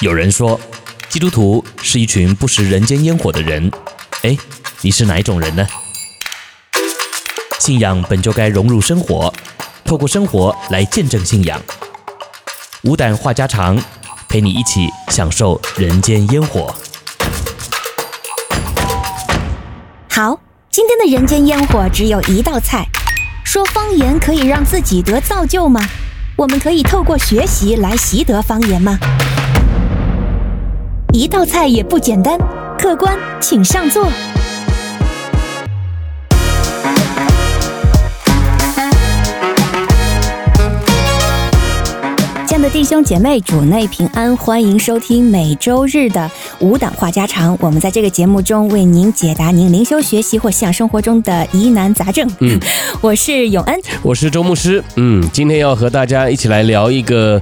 有人说，基督徒是一群不食人间烟火的人。哎，你是哪一种人呢？信仰本就该融入生活，透过生活来见证信仰。无胆话家常，陪你一起享受人间烟火。好，今天的人间烟火只有一道菜。说方言可以让自己得造就吗？我们可以透过学习来习得方言吗？一道菜也不简单，客官请上座。的弟兄姐妹，主内平安，欢迎收听每周日的五档话家常。我们在这个节目中为您解答您灵修学习或信仰生活中的疑难杂症。嗯，我是永恩，我是周牧师。嗯，今天要和大家一起来聊一个。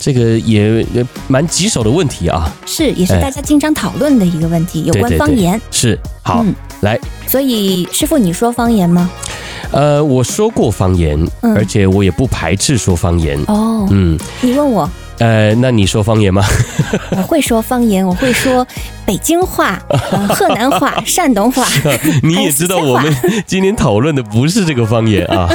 这个也也蛮棘手的问题啊，是也是大家经常讨论的一个问题，有关方言。是好、嗯、来，所以师傅，你说方言吗？呃，我说过方言，嗯、而且我也不排斥说方言。哦，嗯，你问我，呃，那你说方言吗？我会说方言，我会说。北京话、呃、河南话、山东话，你也知道我们今天讨论的不是这个方言啊。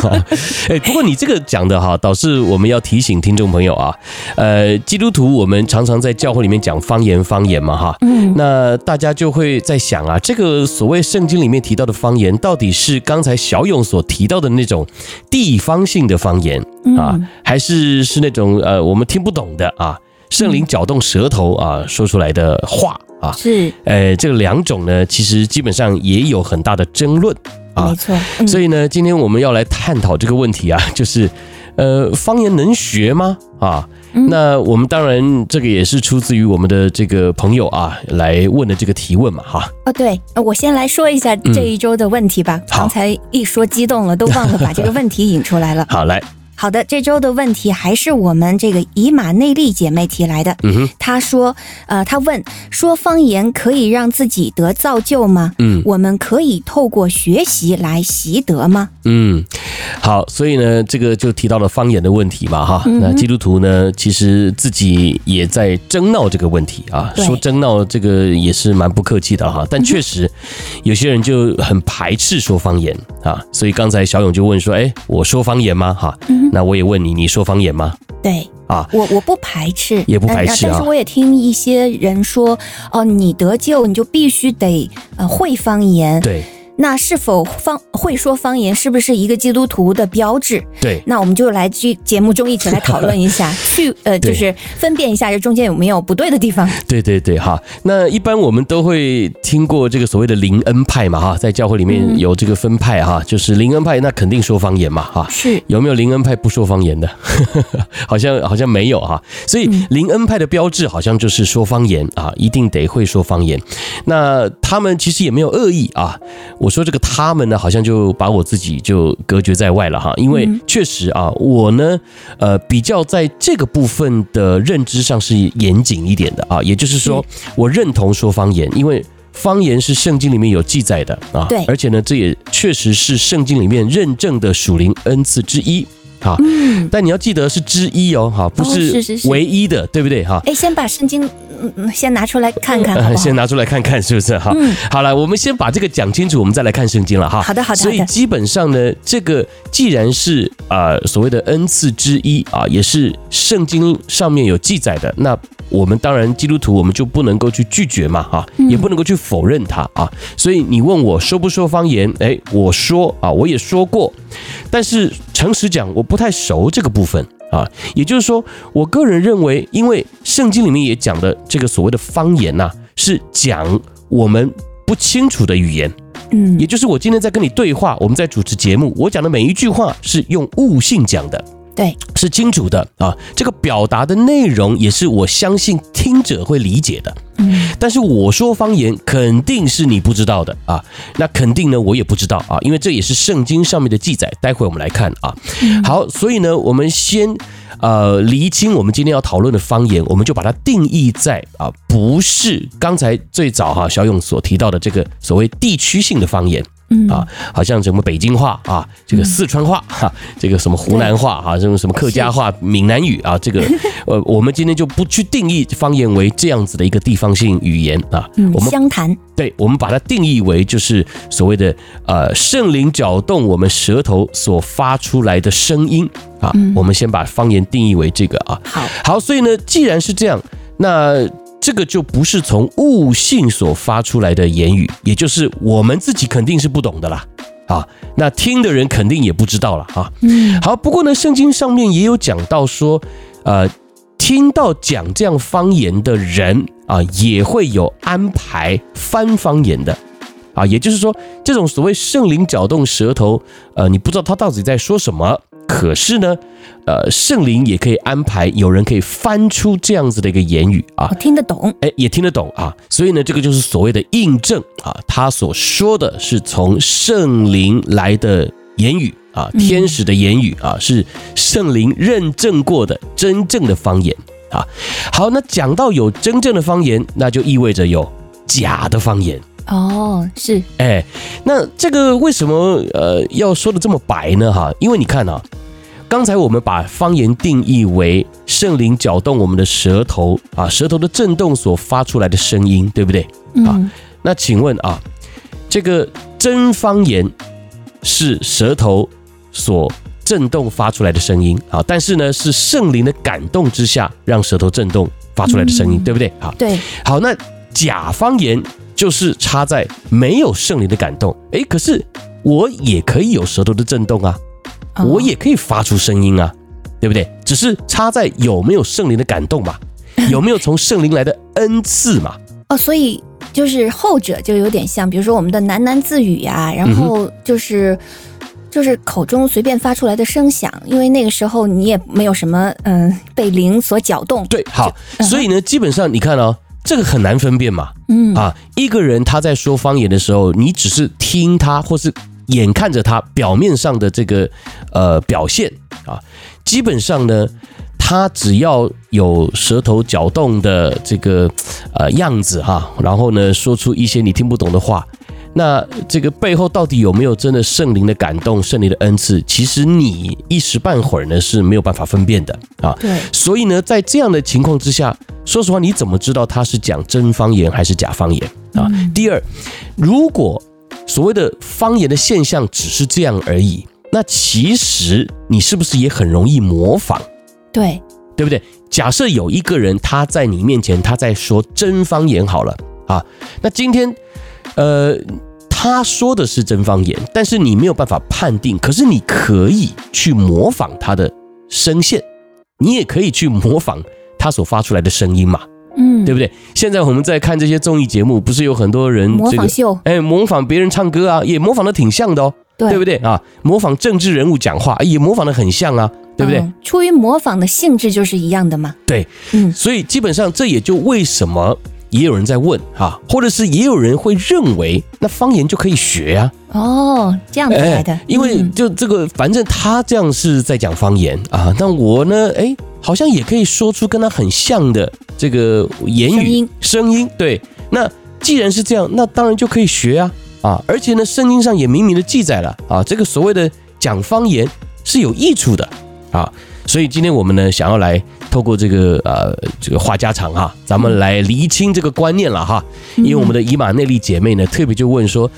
哎，不过你这个讲的哈，倒是我们要提醒听众朋友啊。呃，基督徒我们常常在教会里面讲方言，方言嘛哈。嗯。那大家就会在想啊，这个所谓圣经里面提到的方言，到底是刚才小勇所提到的那种地方性的方言啊，还是是那种呃我们听不懂的啊？圣灵搅动舌头啊，说出来的话啊，是，呃，这两种呢，其实基本上也有很大的争论啊，没错。嗯、所以呢，今天我们要来探讨这个问题啊，就是，呃，方言能学吗？啊，嗯、那我们当然这个也是出自于我们的这个朋友啊来问的这个提问嘛，哈。哦，对，我先来说一下这一周的问题吧。嗯、刚才一说激动了，都忘了把这个问题引出来了。好，来。好的，这周的问题还是我们这个以马内利姐妹提来的。嗯哼，她说，呃，她问说方言可以让自己得造就吗？嗯，我们可以透过学习来习得吗？嗯，好，所以呢，这个就提到了方言的问题嘛，哈。嗯、那基督徒呢，其实自己也在争闹这个问题啊，说争闹这个也是蛮不客气的哈。但确实，有些人就很排斥说方言啊，所以刚才小勇就问说，哎，我说方言吗？哈。嗯那我也问你，你说方言吗？对啊，我我不排斥，也不排斥啊。但是我也听一些人说，哦，你得救你就必须得呃会方言。对。那是否方会说方言是不是一个基督徒的标志？对，那我们就来去节目中一起来讨论一下，去呃，就是分辨一下这中间有没有不对的地方。对对对，哈。那一般我们都会听过这个所谓的灵恩派嘛，哈，在教会里面有这个分派哈，就是灵恩派那肯定说方言嘛，哈。是。有没有灵恩派不说方言的？好像好像没有哈。所以灵恩派的标志好像就是说方言啊，一定得会说方言。那他们其实也没有恶意啊，我。说这个他们呢，好像就把我自己就隔绝在外了哈，因为确实啊，我呢，呃，比较在这个部分的认知上是严谨一点的啊，也就是说，我认同说方言，因为方言是圣经里面有记载的啊，对，而且呢，这也确实是圣经里面认证的属灵恩赐之一。好，但你要记得是之一哦，哈，不是唯一的，对不对？哈，哎，先把圣经嗯先拿出来看看先拿出来看看是不是？哈，好了，我们先把这个讲清楚，我们再来看圣经了哈。好的，好的。所以基本上呢，这个既然是啊所谓的恩赐之一啊，也是圣经上面有记载的，那我们当然基督徒我们就不能够去拒绝嘛，哈，也不能够去否认它啊。所以你问我说不说方言？哎，我说啊，我也说过，但是诚实讲，我。不太熟这个部分啊，也就是说，我个人认为，因为圣经里面也讲的这个所谓的方言呐，是讲我们不清楚的语言，嗯，也就是我今天在跟你对话，我们在主持节目，我讲的每一句话是用悟性讲的。对，是清楚的啊。这个表达的内容也是我相信听者会理解的。嗯，但是我说方言肯定是你不知道的啊。那肯定呢，我也不知道啊，因为这也是圣经上面的记载。待会我们来看啊。好，所以呢，我们先呃厘清我们今天要讨论的方言，我们就把它定义在啊，不是刚才最早哈小勇所提到的这个所谓地区性的方言。嗯。啊，好像什么北京话啊，这个四川话哈、啊，这个什么湖南话啊，什么什么客家话、闽南语啊，这个 呃，我们今天就不去定义方言为这样子的一个地方性语言啊，嗯，我们湘潭，对，我们把它定义为就是所谓的呃圣灵搅动我们舌头所发出来的声音啊，我们先把方言定义为这个啊，好，好，所以呢，既然是这样，那。这个就不是从悟性所发出来的言语，也就是我们自己肯定是不懂的啦，啊，那听的人肯定也不知道了啊。嗯，好，不过呢，圣经上面也有讲到说，呃，听到讲这样方言的人啊，也会有安排翻方言的，啊，也就是说，这种所谓圣灵搅动舌头，呃，你不知道他到底在说什么。可是呢，呃，圣灵也可以安排有人可以翻出这样子的一个言语啊，我听得懂，哎，也听得懂啊，所以呢，这个就是所谓的印证啊，他所说的是从圣灵来的言语啊，天使的言语啊，是圣灵认证过的真正的方言啊。好，那讲到有真正的方言，那就意味着有假的方言。哦，是，哎，那这个为什么呃要说的这么白呢？哈，因为你看啊。刚才我们把方言定义为圣灵搅动我们的舌头啊，舌头的震动所发出来的声音，对不对？啊，那请问啊，这个真方言是舌头所震动发出来的声音啊，但是呢，是圣灵的感动之下让舌头震动发出来的声音，对不对？啊，对。好，那假方言就是插在没有圣灵的感动，诶，可是我也可以有舌头的震动啊。我也可以发出声音啊，对不对？只是差在有没有圣灵的感动嘛，有没有从圣灵来的恩赐嘛？哦，所以就是后者就有点像，比如说我们的喃喃自语呀，然后就是就是口中随便发出来的声响，因为那个时候你也没有什么嗯被灵所搅动。对，好，所以呢，基本上你看哦，这个很难分辨嘛。嗯啊，一个人他在说方言的时候，你只是听他或是。眼看着他表面上的这个呃表现啊，基本上呢，他只要有舌头搅动的这个呃样子哈，然后呢说出一些你听不懂的话，那这个背后到底有没有真的圣灵的感动、圣灵的恩赐？其实你一时半会儿呢是没有办法分辨的啊。对。所以呢，在这样的情况之下，说实话，你怎么知道他是讲真方言还是假方言啊？第二，如果所谓的方言的现象只是这样而已，那其实你是不是也很容易模仿？对，对不对？假设有一个人他在你面前，他在说真方言好了啊，那今天呃他说的是真方言，但是你没有办法判定，可是你可以去模仿他的声线，你也可以去模仿他所发出来的声音嘛。嗯，对不对？现在我们在看这些综艺节目，不是有很多人模仿秀？哎，模仿别人唱歌啊，也模仿的挺像的哦，对，对不对啊？模仿政治人物讲话，也模仿的很像啊，对不对？嗯，出于模仿的性质就是一样的嘛。对，嗯，所以基本上这也就为什么也有人在问哈，或者是也有人会认为那方言就可以学呀？哦，这样子来的，因为就这个，反正他这样是在讲方言啊，但我呢，哎。好像也可以说出跟他很像的这个言语声音，声音，对。那既然是这样，那当然就可以学啊啊！而且呢，圣经上也明明的记载了啊，这个所谓的讲方言是有益处的啊。所以今天我们呢，想要来透过这个呃这个话家常哈，咱们来厘清这个观念了哈。因为我们的以马内利姐妹呢，特别就问说，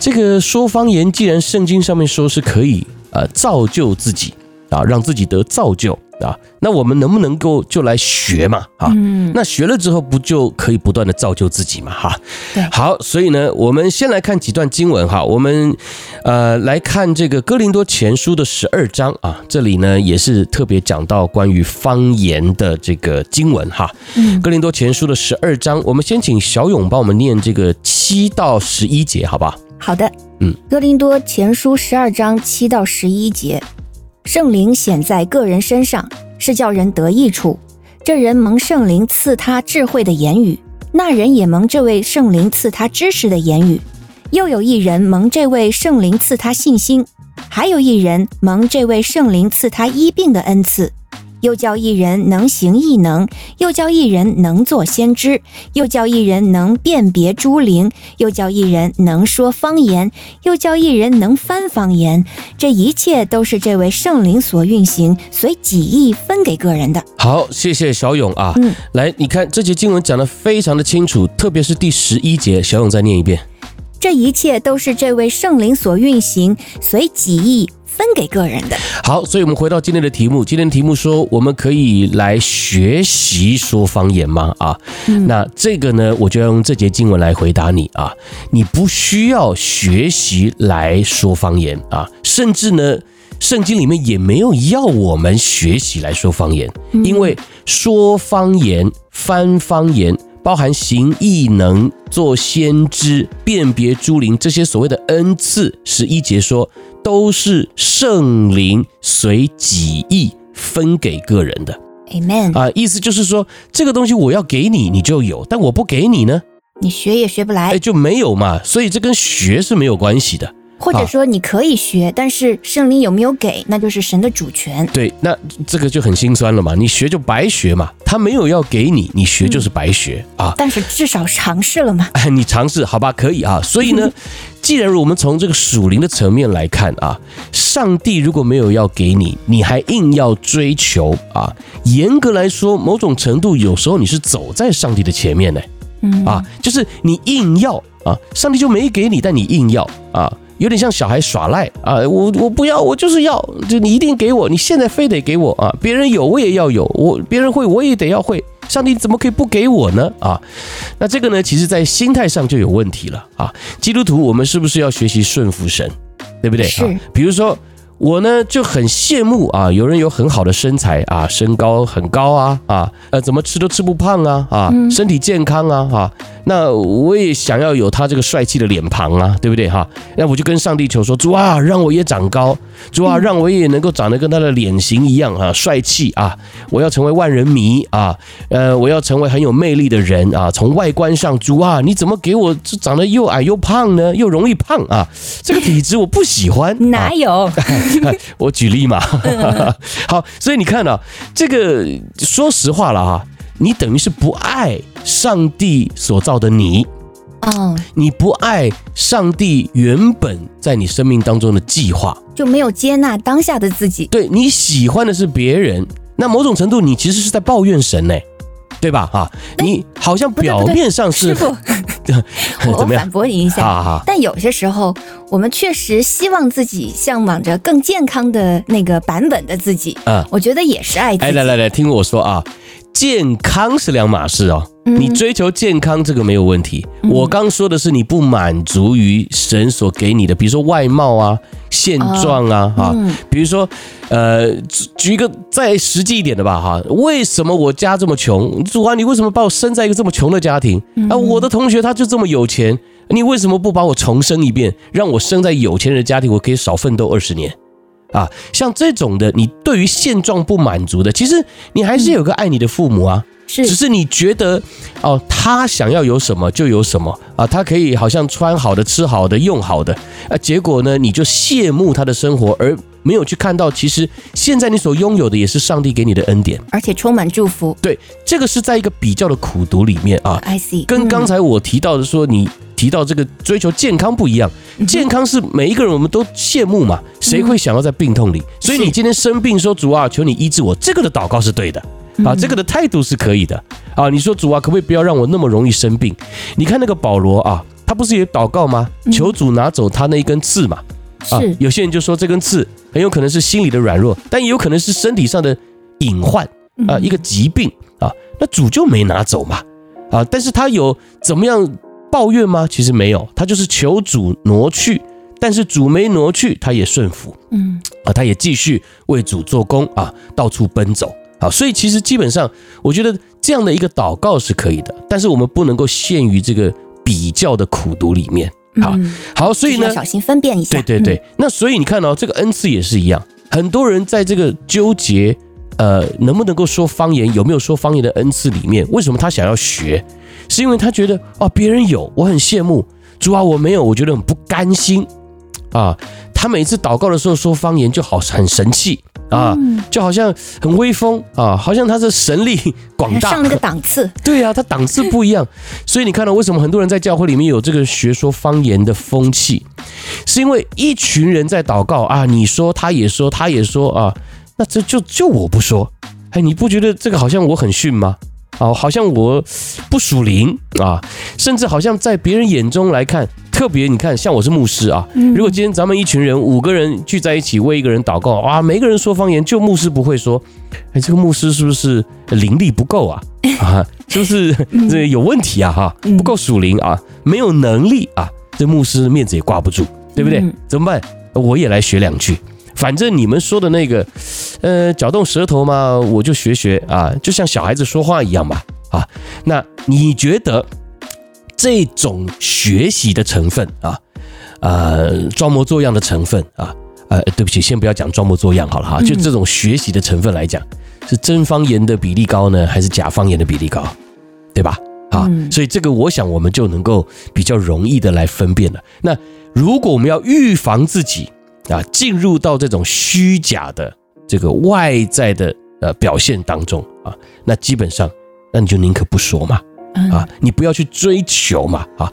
这个说方言，既然圣经上面说是可以呃造就自己啊，让自己得造就。啊，那我们能不能够就来学嘛？啊，嗯，那学了之后不就可以不断的造就自己嘛？哈，对，好，所以呢，我们先来看几段经文哈，我们呃来看这个哥林多前书的十二章啊，这里呢也是特别讲到关于方言的这个经文哈。嗯，哥林多前书的十二章，我们先请小勇帮我们念这个七到十一节，好不好？好的，嗯，哥林多前书十二章七到十一节。圣灵显在个人身上，是叫人得益处。这人蒙圣灵赐他智慧的言语，那人也蒙这位圣灵赐他知识的言语。又有一人蒙这位圣灵赐他信心，还有一人蒙这位圣灵赐他医病的恩赐。又叫一人能行异能，又叫一人能做先知，又叫一人能辨别诸灵，又叫一人能说方言，又叫一人能翻方言。这一切都是这位圣灵所运行，随己意分给个人的。好，谢谢小勇啊。嗯，来，你看这节经文讲得非常的清楚，特别是第十一节，小勇再念一遍。这一切都是这位圣灵所运行，随己意分给个人的。好，所以我们回到今天的题目。今天的题目说，我们可以来学习说方言吗？啊，嗯、那这个呢，我就要用这节经文来回答你啊。你不需要学习来说方言啊，甚至呢，圣经里面也没有要我们学习来说方言，因为说方言、翻方言。包含行异能、做先知、辨别诸灵这些所谓的恩赐，十一节说都是圣灵随己意分给个人的。Amen 啊，意思就是说这个东西我要给你，你就有；但我不给你呢，你学也学不来，哎，就没有嘛。所以这跟学是没有关系的。或者说你可以学，啊、但是圣灵有没有给，那就是神的主权。对，那这个就很心酸了嘛，你学就白学嘛，他没有要给你，你学就是白学、嗯、啊。但是至少尝试了嘛。哎，你尝试好吧，可以啊。所以呢，既然我们从这个属灵的层面来看啊，上帝如果没有要给你，你还硬要追求啊，严格来说，某种程度有时候你是走在上帝的前面呢。嗯啊，就是你硬要啊，上帝就没给你，但你硬要啊。有点像小孩耍赖啊！我我不要，我就是要，就你一定给我，你现在非得给我啊！别人有我也要有，我别人会我也得要会，上帝怎么可以不给我呢？啊，那这个呢，其实在心态上就有问题了啊！基督徒，我们是不是要学习顺服神，对不对？是，比如说。我呢就很羡慕啊，有人有很好的身材啊，身高很高啊啊，呃，怎么吃都吃不胖啊啊，身体健康啊啊，那我也想要有他这个帅气的脸庞啊，对不对哈？那我就跟上帝求说，主啊，让我也长高，主啊，让我也能够长得跟他的脸型一样啊，帅气啊，我要成为万人迷啊，呃，我要成为很有魅力的人啊，从外观上，主啊，你怎么给我这长得又矮又胖呢？又容易胖啊，这个体质我不喜欢，哪有？我举例嘛，好，所以你看啊，这个说实话了哈，你等于是不爱上帝所造的你，哦，你不爱上帝原本在你生命当中的计划，就没有接纳当下的自己。对，你喜欢的是别人，那某种程度你其实是在抱怨神呢。对吧？哈，你好像表面上是，师父，我反驳你一下。好好。但有些时候，我们确实希望自己向往着更健康的那个版本的自己。嗯，我觉得也是爱自己。哎，来来来，听我说啊，健康是两码事哦。你追求健康这个没有问题。我刚说的是你不满足于神所给你的，比如说外貌啊。现状啊，哈，比如说，呃，举一个再实际一点的吧，哈，为什么我家这么穷？主啊，你为什么把我生在一个这么穷的家庭？啊，我的同学他就这么有钱，你为什么不把我重生一遍，让我生在有钱人的家庭，我可以少奋斗二十年？啊，像这种的，你对于现状不满足的，其实你还是有个爱你的父母啊。是，只是你觉得哦，他想要有什么就有什么啊，他可以好像穿好的、吃好的、用好的啊，结果呢，你就羡慕他的生活，而没有去看到，其实现在你所拥有的也是上帝给你的恩典，而且充满祝福。对，这个是在一个比较的苦读里面啊。I see。跟刚才我提到的说，你提到这个追求健康不一样，健康是每一个人我们都羡慕嘛，谁会想要在病痛里？所以你今天生病说主啊，求你医治我，这个的祷告是对的。啊，这个的态度是可以的啊。你说主啊，可不可以不要让我那么容易生病？你看那个保罗啊，他不是也祷告吗？求主拿走他那一根刺嘛。啊，有些人就说这根刺很有可能是心理的软弱，但也有可能是身体上的隐患啊，一个疾病啊。那主就没拿走嘛。啊，但是他有怎么样抱怨吗？其实没有，他就是求主挪去，但是主没挪去，他也顺服。嗯，啊，他也继续为主做工啊，到处奔走。好，所以其实基本上，我觉得这样的一个祷告是可以的，但是我们不能够陷于这个比较的苦读里面。好，好，所以呢，小心分辨一下。对对对，那所以你看到这个恩赐也是一样，很多人在这个纠结，呃，能不能够说方言，有没有说方言的恩赐里面，为什么他想要学？是因为他觉得哦，别人有，我很羡慕；主啊，我没有，我觉得很不甘心。啊，他每次祷告的时候说方言就好很神气。啊，就好像很威风啊，好像他是神力广大，上了个档次。对啊，他档次不一样，所以你看到为什么很多人在教会里面有这个学说方言的风气，是因为一群人在祷告啊，你说他也说他也说啊，那这就就我不说，哎，你不觉得这个好像我很逊吗？啊，好像我不属灵啊，甚至好像在别人眼中来看。特别，你看，像我是牧师啊，如果今天咱们一群人五个人聚在一起为一个人祷告，啊，每个人说方言，就牧师不会说，哎，这个牧师是不是灵力不够啊？啊，是不是这有问题啊？哈，不够属灵啊，没有能力啊，这牧师面子也挂不住，对不对？怎么办？我也来学两句，反正你们说的那个，呃，搅动舌头嘛，我就学学啊，就像小孩子说话一样嘛，啊，那你觉得？这种学习的成分啊，呃，装模作样的成分啊，呃，对不起，先不要讲装模作样好了哈，就这种学习的成分来讲，是真方言的比例高呢，还是假方言的比例高，对吧？啊，所以这个我想我们就能够比较容易的来分辨了。那如果我们要预防自己啊进入到这种虚假的这个外在的呃表现当中啊，那基本上那你就宁可不说嘛。啊，你不要去追求嘛！啊，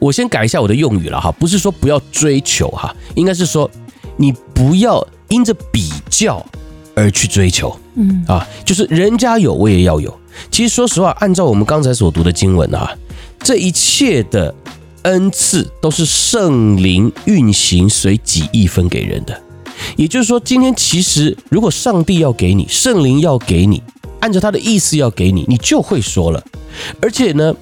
我先改一下我的用语了哈，不是说不要追求哈，应该是说你不要因着比较而去追求。嗯，啊，就是人家有我也要有。其实说实话，按照我们刚才所读的经文啊，这一切的恩赐都是圣灵运行随己意分给人的。也就是说，今天其实如果上帝要给你，圣灵要给你，按照他的意思要给你，你就会说了。而且呢，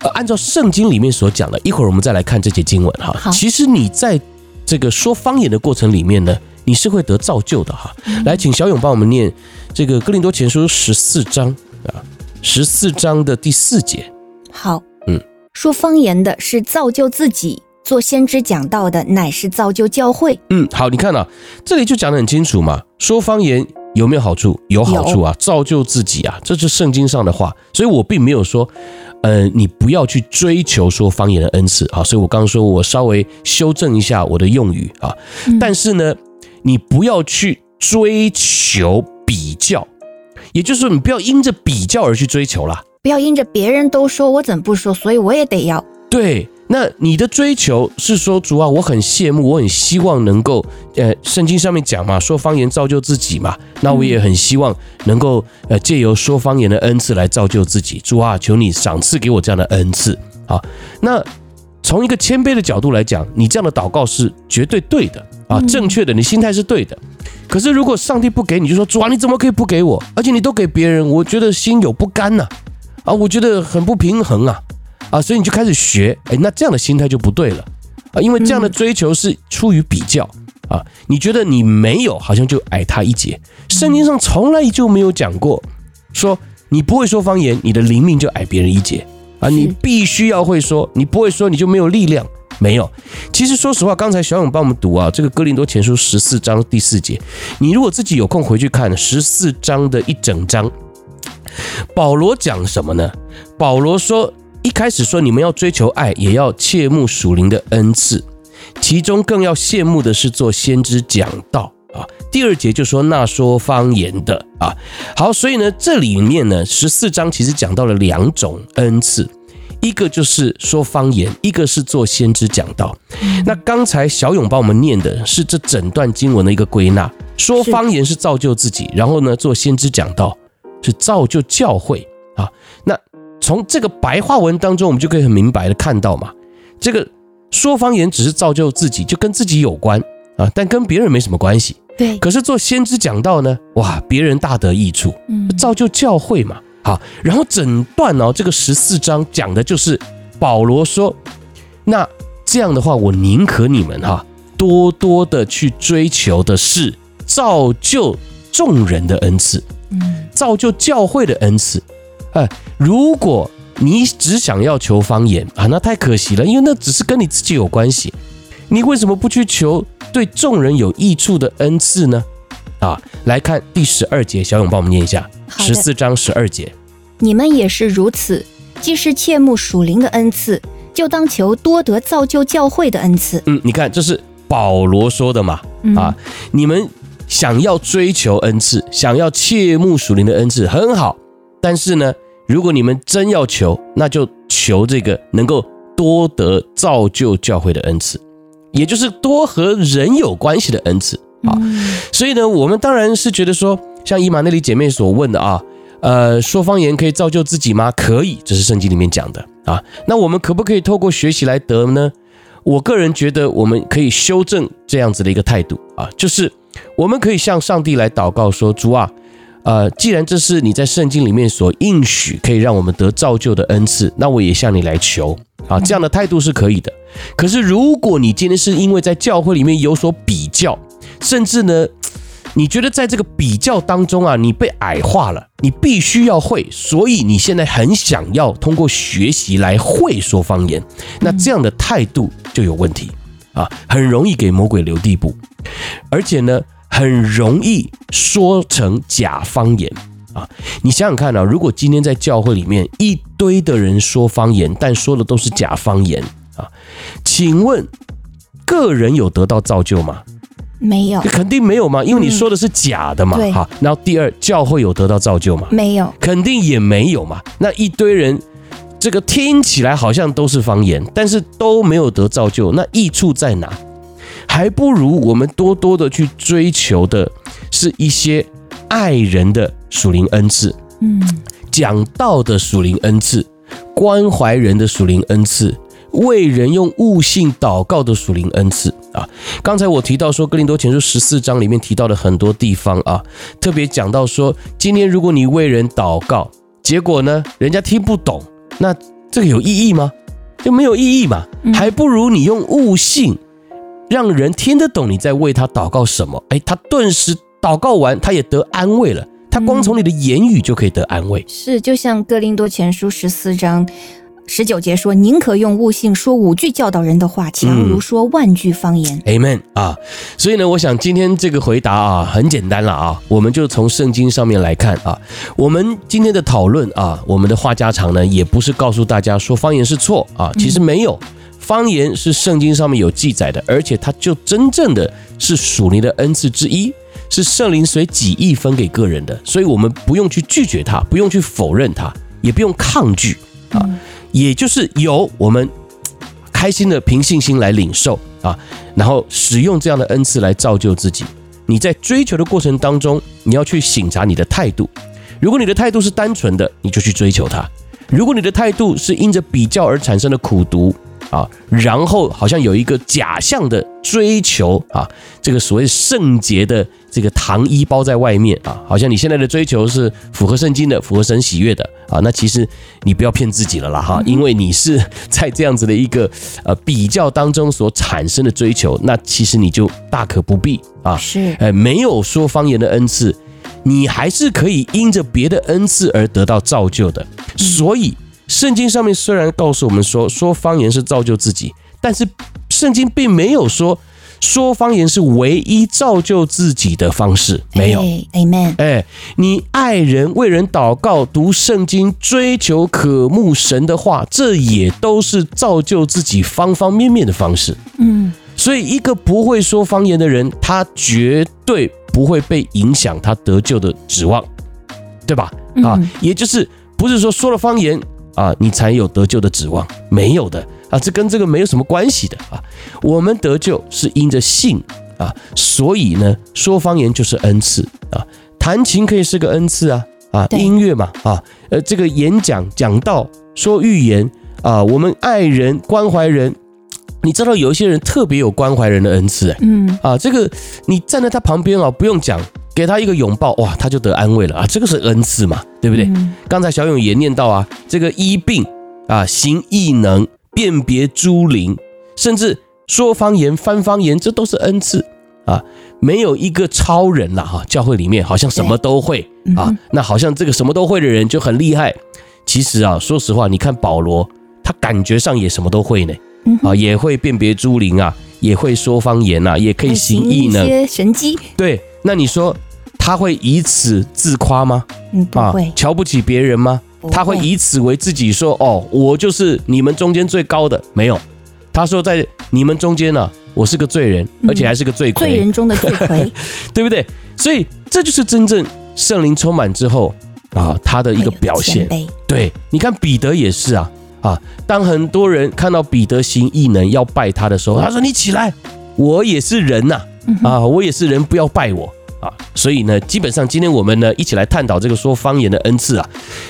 呃，按照圣经里面所讲的，一会儿我们再来看这节经文哈。好，其实你在这个说方言的过程里面呢，你是会得造就的哈。来，请小勇帮我们念这个哥林多前书十四章啊，十四章的第四节。好，嗯，说方言的是造就自己，做先知讲道的乃是造就教会。嗯，好，你看啊，这里就讲得很清楚嘛，说方言。有没有好处？有好处啊，造就自己啊，这是圣经上的话。所以我并没有说，呃，你不要去追求说方言的恩赐啊。所以我刚刚说我稍微修正一下我的用语啊。但是呢，你不要去追求比较，也就是说，你不要因着比较而去追求啦。不要因着别人都说，我怎么不说，所以我也得要。对。那你的追求是说，主啊，我很羡慕，我很希望能够，呃，圣经上面讲嘛，说方言造就自己嘛。那我也很希望能够，呃，借由说方言的恩赐来造就自己。主啊，求你赏赐给我这样的恩赐。好，那从一个谦卑的角度来讲，你这样的祷告是绝对对的啊，正确的，你心态是对的。可是如果上帝不给你，就说主啊，你怎么可以不给我？而且你都给别人，我觉得心有不甘呐，啊，我觉得很不平衡啊。啊，所以你就开始学，哎，那这样的心态就不对了啊，因为这样的追求是出于比较啊，你觉得你没有，好像就矮他一截。圣经上从来就没有讲过，说你不会说方言，你的灵命就矮别人一截啊，你必须要会说，你不会说你就没有力量，没有。其实说实话，刚才小勇帮我们读啊，这个哥林多前书十四章第四节，你如果自己有空回去看十四章的一整章，保罗讲什么呢？保罗说。一开始说你们要追求爱，也要切慕属灵的恩赐，其中更要羡慕的是做先知讲道啊。第二节就说那说方言的啊。好，所以呢，这里面呢十四章其实讲到了两种恩赐，一个就是说方言，一个是做先知讲道。那刚才小勇帮我们念的是这整段经文的一个归纳，说方言是造就自己，然后呢做先知讲道是造就教会从这个白话文当中，我们就可以很明白的看到嘛，这个说方言只是造就自己，就跟自己有关啊，但跟别人没什么关系。对。可是做先知讲道呢，哇，别人大得益处，嗯，造就教会嘛。好，然后整段哦，这个十四章讲的就是保罗说，那这样的话，我宁可你们哈多多的去追求的是造就众人的恩赐，嗯，造就教会的恩赐。哎，如果你只想要求方言啊，那太可惜了，因为那只是跟你自己有关系。你为什么不去求对众人有益处的恩赐呢？啊，来看第十二节，小勇帮我们念一下十四章十二节。你们也是如此，既是切慕属灵的恩赐，就当求多得造就教会的恩赐。嗯，你看这是保罗说的嘛？啊，你们。想要追求恩赐，想要切慕属灵的恩赐，很好。但是呢，如果你们真要求，那就求这个能够多得造就教会的恩赐，也就是多和人有关系的恩赐啊。所以呢，我们当然是觉得说，像伊玛内利姐妹所问的啊，呃，说方言可以造就自己吗？可以，这是圣经里面讲的啊。那我们可不可以透过学习来得呢？我个人觉得，我们可以修正这样子的一个态度啊，就是。我们可以向上帝来祷告说：“主啊，呃，既然这是你在圣经里面所应许可以让我们得造就的恩赐，那我也向你来求啊。这样的态度是可以的。可是，如果你今天是因为在教会里面有所比较，甚至呢，你觉得在这个比较当中啊，你被矮化了，你必须要会，所以你现在很想要通过学习来会说方言，那这样的态度就有问题。”啊，很容易给魔鬼留地步，而且呢，很容易说成假方言啊！你想想看啊，如果今天在教会里面一堆的人说方言，但说的都是假方言啊，请问个人有得到造就吗？没有，肯定没有嘛，因为你说的是假的嘛。嗯、好，然后第二，教会有得到造就吗？没有，肯定也没有嘛。那一堆人。这个听起来好像都是方言，但是都没有得造就，那益处在哪？还不如我们多多的去追求的是一些爱人的属灵恩赐，嗯，讲道的属灵恩赐，关怀人的属灵恩赐，为人用悟性祷告的属灵恩赐啊。刚才我提到说，哥林多前书十四章里面提到的很多地方啊，特别讲到说，今天如果你为人祷告，结果呢，人家听不懂。那这个有意义吗？就没有意义嘛，还不如你用悟性，让人听得懂你在为他祷告什么。哎，他顿时祷告完，他也得安慰了。他光从你的言语就可以得安慰。是，就像哥林多前书十四章。十九节说：“宁可用悟性说五句教导人的话，强如说万句方言。嗯” Amen 啊！所以呢，我想今天这个回答啊，很简单了啊，我们就从圣经上面来看啊。我们今天的讨论啊，我们的话家常呢，也不是告诉大家说方言是错啊，其实没有，方言是圣经上面有记载的，而且它就真正的是属灵的恩赐之一，是圣灵随己意分给个人的，所以我们不用去拒绝它，不用去否认它，也不用抗拒啊。也就是由我们开心的凭信心来领受啊，然后使用这样的恩赐来造就自己。你在追求的过程当中，你要去省察你的态度。如果你的态度是单纯的，你就去追求它；如果你的态度是因着比较而产生的苦毒。啊，然后好像有一个假象的追求啊，这个所谓圣洁的这个糖衣包在外面啊，好像你现在的追求是符合圣经的、符合神喜悦的啊，那其实你不要骗自己了啦哈，因为你是在这样子的一个呃比较当中所产生的追求，那其实你就大可不必啊，是，呃，没有说方言的恩赐，你还是可以因着别的恩赐而得到造就的，所以。圣经上面虽然告诉我们说说方言是造就自己，但是圣经并没有说说方言是唯一造就自己的方式，没有。Amen。哎，你爱人、为人祷告、读圣经、追求渴慕神的话，这也都是造就自己方方面面的方式。嗯，所以一个不会说方言的人，他绝对不会被影响他得救的指望，对吧？啊，也就是不是说说了方言。啊，你才有得救的指望，没有的啊，这跟这个没有什么关系的啊。我们得救是因着信啊，所以呢，说方言就是恩赐啊，弹琴可以是个恩赐啊啊，音乐嘛啊，呃，这个演讲讲道说预言啊，我们爱人关怀人，你知道有一些人特别有关怀人的恩赐，嗯啊，这个你站在他旁边啊，不用讲。给他一个拥抱，哇，他就得安慰了啊！这个是恩赐嘛，对不对？嗯、刚才小勇也念到啊，这个医病啊，行异能，辨别诸灵，甚至说方言、翻方言，这都是恩赐啊！没有一个超人了哈，教会里面好像什么都会啊，那好像这个什么都会的人就很厉害。其实啊，说实话，你看保罗，他感觉上也什么都会呢，啊，也会辨别诸灵啊，也会说方言呐，也可以行异能，一些神迹，对。那你说他会以此自夸吗？嗯，不会。啊，瞧不起别人吗？他会以此为自己说哦，我就是你们中间最高的？没有。他说在你们中间呢、啊，我是个罪人，而且还是个罪魁，罪人中的罪魁，对不对？所以这就是真正圣灵充满之后啊，他的一个表现。对，你看彼得也是啊啊，当很多人看到彼得行异能要拜他的时候，他说：“你起来，我也是人呐，啊，我也是人，不要拜我。”啊，所以呢，基本上今天我们呢一起来探讨这个说方言的恩赐啊，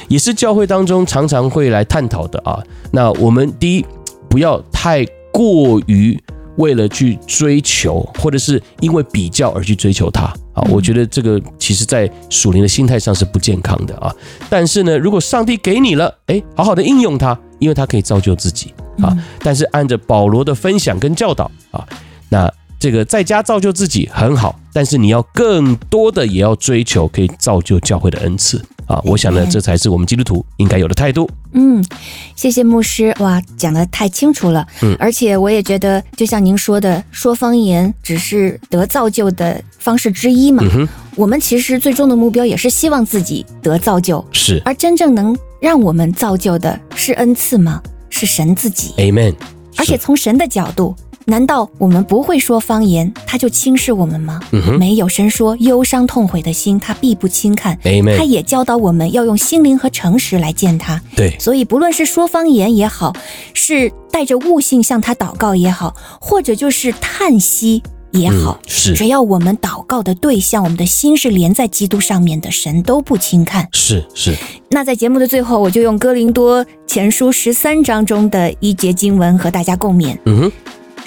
也是教会当中常常会来探讨的啊。那我们第一，不要太过于为了去追求，或者是因为比较而去追求它啊。我觉得这个其实在属灵的心态上是不健康的啊。但是呢，如果上帝给你了，哎，好好的应用它，因为它可以造就自己啊。但是按着保罗的分享跟教导啊，那。这个在家造就自己很好，但是你要更多的也要追求可以造就教会的恩赐啊！我想呢，这才是我们基督徒应该有的态度。嗯，谢谢牧师，哇，讲的太清楚了。嗯，而且我也觉得，就像您说的，说方言只是得造就的方式之一嘛。嗯哼，我们其实最终的目标也是希望自己得造就。是，而真正能让我们造就的是恩赐吗？是神自己。Amen。而且从神的角度。难道我们不会说方言，他就轻视我们吗？没有，神说忧伤痛悔的心，他必不轻看。他也教导我们要用心灵和诚实来见他。对，所以不论是说方言也好，是带着悟性向他祷告也好，或者就是叹息也好，嗯，是，只要我们祷告的对象，我们的心是连在基督上面的，神都不轻看。是是。那在节目的最后，我就用哥林多前书十三章中的一节经文和大家共勉。嗯哼。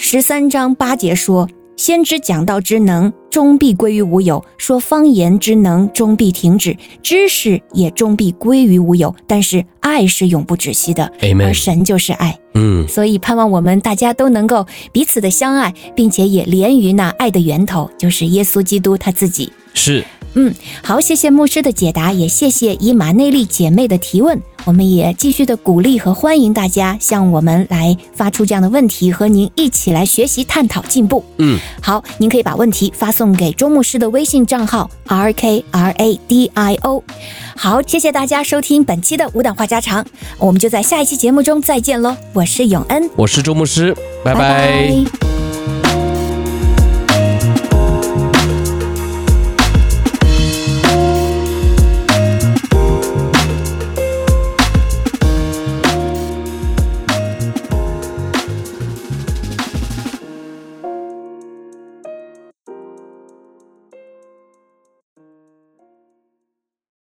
十三章八节说：“先知讲道之能，终必归于无有；说方言之能，终必停止；知识也终必归于无有。但是爱是永不止息的。Amen。而神就是爱。嗯，所以盼望我们大家都能够彼此的相爱，并且也连于那爱的源头，就是耶稣基督他自己。是。嗯，好，谢谢牧师的解答，也谢谢以马内利姐妹的提问。我们也继续的鼓励和欢迎大家向我们来发出这样的问题，和您一起来学习、探讨、进步。嗯，好，您可以把问题发送给周牧师的微信账号 R K R A D I O。好，谢谢大家收听本期的五档话家常，我们就在下一期节目中再见喽。我是永恩，我是周牧师，拜拜。拜拜。